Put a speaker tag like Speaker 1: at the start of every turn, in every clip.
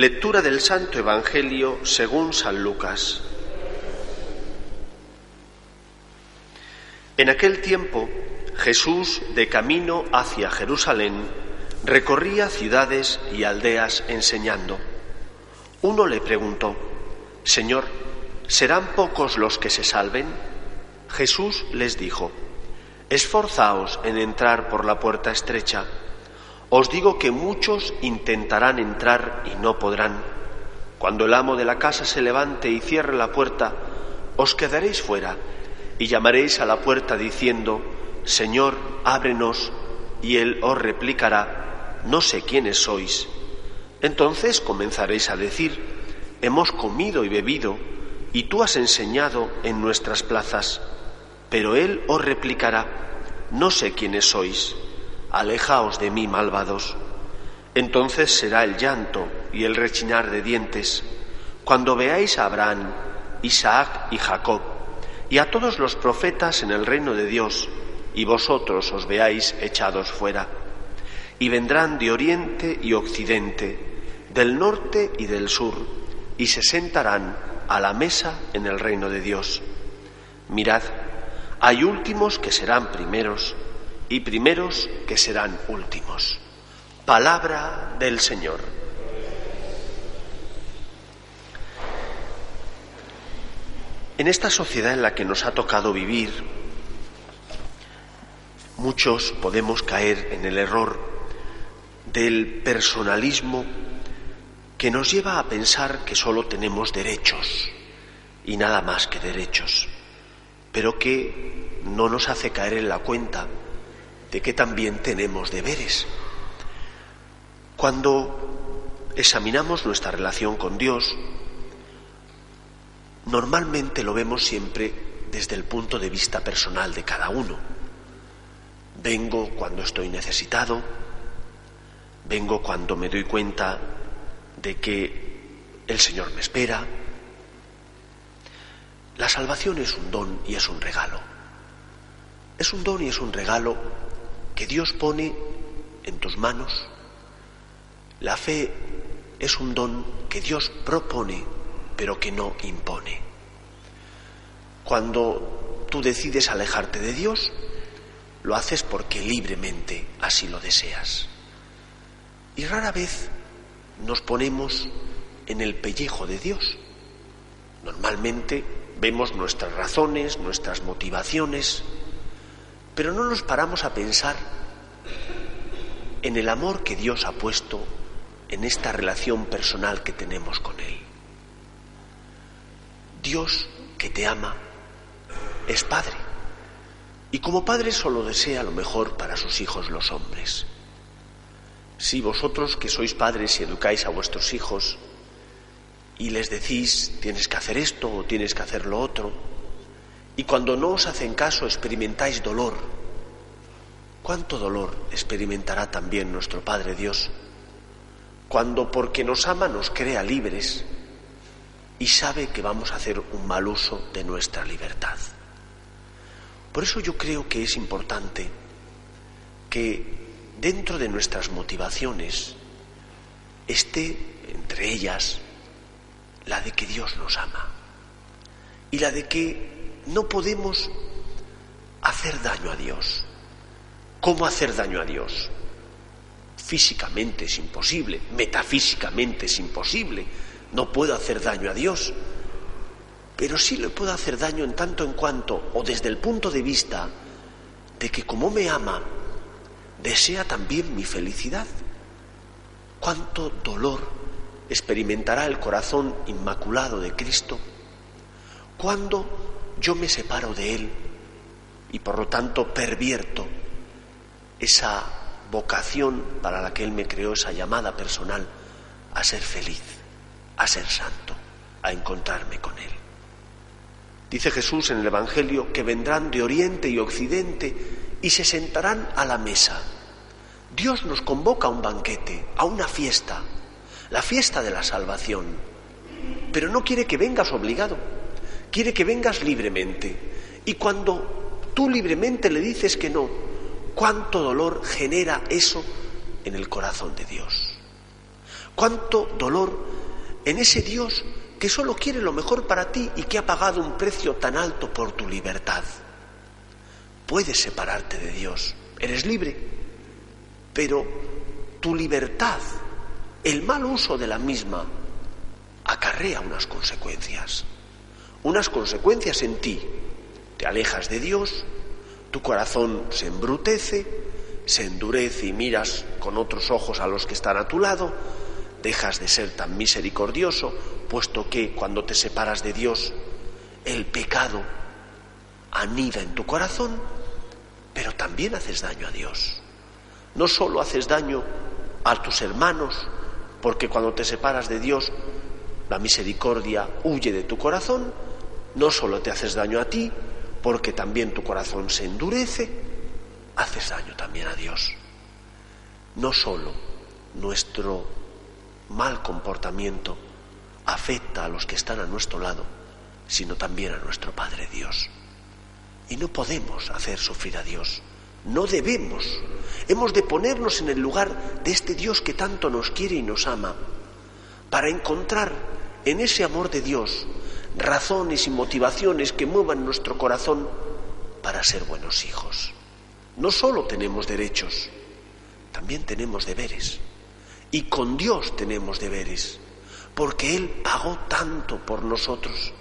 Speaker 1: Lectura del Santo Evangelio según San Lucas. En aquel tiempo, Jesús, de camino hacia Jerusalén, recorría ciudades y aldeas enseñando. Uno le preguntó, Señor, ¿serán pocos los que se salven? Jesús les dijo, Esforzaos en entrar por la puerta estrecha os digo que muchos intentarán entrar y no podrán. Cuando el amo de la casa se levante y cierre la puerta, os quedaréis fuera y llamaréis a la puerta diciendo, Señor, ábrenos, y él os replicará, no sé quiénes sois. Entonces comenzaréis a decir, hemos comido y bebido, y tú has enseñado en nuestras plazas. Pero él os replicará, no sé quiénes sois alejaos de mí, malvados. Entonces será el llanto y el rechinar de dientes cuando veáis a Abraham, Isaac y Jacob y a todos los profetas en el reino de Dios y vosotros os veáis echados fuera. Y vendrán de oriente y occidente, del norte y del sur, y se sentarán a la mesa en el reino de Dios. Mirad, hay últimos que serán primeros y primeros que serán últimos. Palabra del Señor. En esta sociedad en la que nos ha tocado vivir, muchos podemos caer en el error del personalismo que nos lleva a pensar que solo tenemos derechos y nada más que derechos, pero que no nos hace caer en la cuenta de que también tenemos deberes. Cuando examinamos nuestra relación con Dios, normalmente lo vemos siempre desde el punto de vista personal de cada uno. Vengo cuando estoy necesitado, vengo cuando me doy cuenta de que el Señor me espera. La salvación es un don y es un regalo. Es un don y es un regalo que Dios pone en tus manos. La fe es un don que Dios propone, pero que no impone. Cuando tú decides alejarte de Dios, lo haces porque libremente así lo deseas. Y rara vez nos ponemos en el pellejo de Dios. Normalmente vemos nuestras razones, nuestras motivaciones, pero no nos paramos a pensar en el amor que Dios ha puesto en esta relación personal que tenemos con Él. Dios que te ama es Padre y como Padre solo desea lo mejor para sus hijos los hombres. Si vosotros que sois padres y educáis a vuestros hijos y les decís tienes que hacer esto o tienes que hacer lo otro, y cuando no os hacen caso experimentáis dolor, ¿cuánto dolor experimentará también nuestro Padre Dios cuando porque nos ama nos crea libres y sabe que vamos a hacer un mal uso de nuestra libertad? Por eso yo creo que es importante que dentro de nuestras motivaciones esté entre ellas la de que Dios nos ama y la de que no podemos hacer daño a Dios. ¿Cómo hacer daño a Dios? Físicamente es imposible, metafísicamente es imposible. No puedo hacer daño a Dios. Pero sí le puedo hacer daño en tanto en cuanto, o desde el punto de vista de que como me ama, desea también mi felicidad. ¿Cuánto dolor experimentará el corazón inmaculado de Cristo cuando yo me separo de Él y por lo tanto pervierto esa vocación para la que Él me creó, esa llamada personal a ser feliz, a ser santo, a encontrarme con Él. Dice Jesús en el Evangelio que vendrán de oriente y occidente y se sentarán a la mesa. Dios nos convoca a un banquete, a una fiesta, la fiesta de la salvación, pero no quiere que vengas obligado, quiere que vengas libremente. Y cuando tú libremente le dices que no, cuánto dolor genera eso en el corazón de Dios. Cuánto dolor en ese Dios que solo quiere lo mejor para ti y que ha pagado un precio tan alto por tu libertad. Puedes separarte de Dios, eres libre, pero tu libertad, el mal uso de la misma, acarrea unas consecuencias. Unas consecuencias en ti. Te alejas de Dios, tu corazón se embrutece, se endurece y miras con otros ojos a los que están a tu lado, dejas de ser tan misericordioso, puesto que cuando te separas de Dios, el pecado anida en tu corazón, pero también haces daño a Dios. No solo haces daño a tus hermanos, porque cuando te separas de Dios, la misericordia huye de tu corazón, no solo te haces daño a ti, porque también tu corazón se endurece, haces daño también a Dios. No solo nuestro mal comportamiento afecta a los que están a nuestro lado, sino también a nuestro Padre Dios. Y no podemos hacer sufrir a Dios. No debemos. Hemos de ponernos en el lugar de este Dios que tanto nos quiere y nos ama, para encontrar en ese amor de Dios razones y motivaciones que muevan nuestro corazón para ser buenos hijos. No solo tenemos derechos, también tenemos deberes. Y con Dios tenemos deberes, porque Él pagó tanto por nosotros,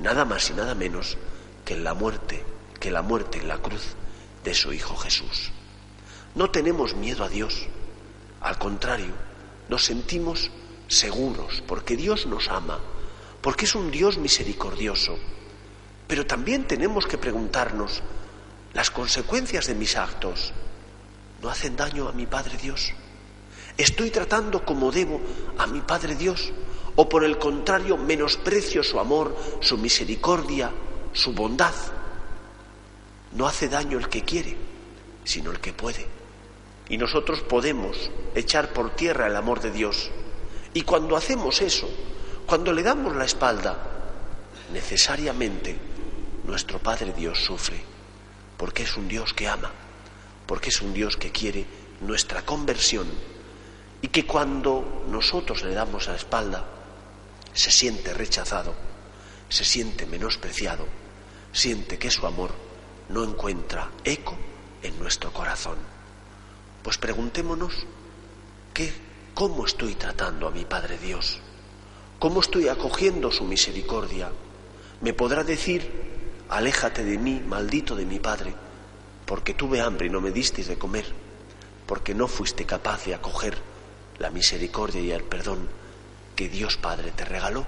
Speaker 1: nada más y nada menos que la muerte, que la muerte en la cruz de su Hijo Jesús. No tenemos miedo a Dios, al contrario, nos sentimos seguros, porque Dios nos ama, porque es un Dios misericordioso. Pero también tenemos que preguntarnos, ¿las consecuencias de mis actos no hacen daño a mi Padre Dios? ¿Estoy tratando como debo a mi Padre Dios? ¿O por el contrario menosprecio su amor, su misericordia, su bondad? No hace daño el que quiere, sino el que puede. Y nosotros podemos echar por tierra el amor de Dios. Y cuando hacemos eso, cuando le damos la espalda, necesariamente nuestro Padre Dios sufre, porque es un Dios que ama, porque es un Dios que quiere nuestra conversión y que cuando nosotros le damos la espalda se siente rechazado, se siente menospreciado, siente que su amor no encuentra eco en nuestro corazón. Pues preguntémonos ¿qué, cómo estoy tratando a mi Padre Dios, cómo estoy acogiendo su misericordia. Me podrá decir, aléjate de mí, maldito de mi Padre, porque tuve hambre y no me disteis de comer, porque no fuiste capaz de acoger la misericordia y el perdón que Dios Padre te regaló,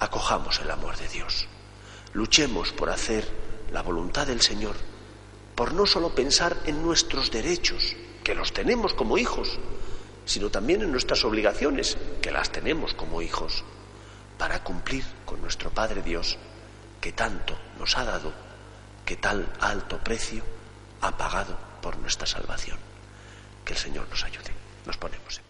Speaker 1: acojamos el amor de Dios. Luchemos por hacer la voluntad del Señor, por no solo pensar en nuestros derechos, que los tenemos como hijos, sino también en nuestras obligaciones, que las tenemos como hijos, para cumplir con nuestro Padre Dios, que tanto nos ha dado, que tal alto precio ha pagado por nuestra salvación. Que el Señor nos ayude. Nos ponemos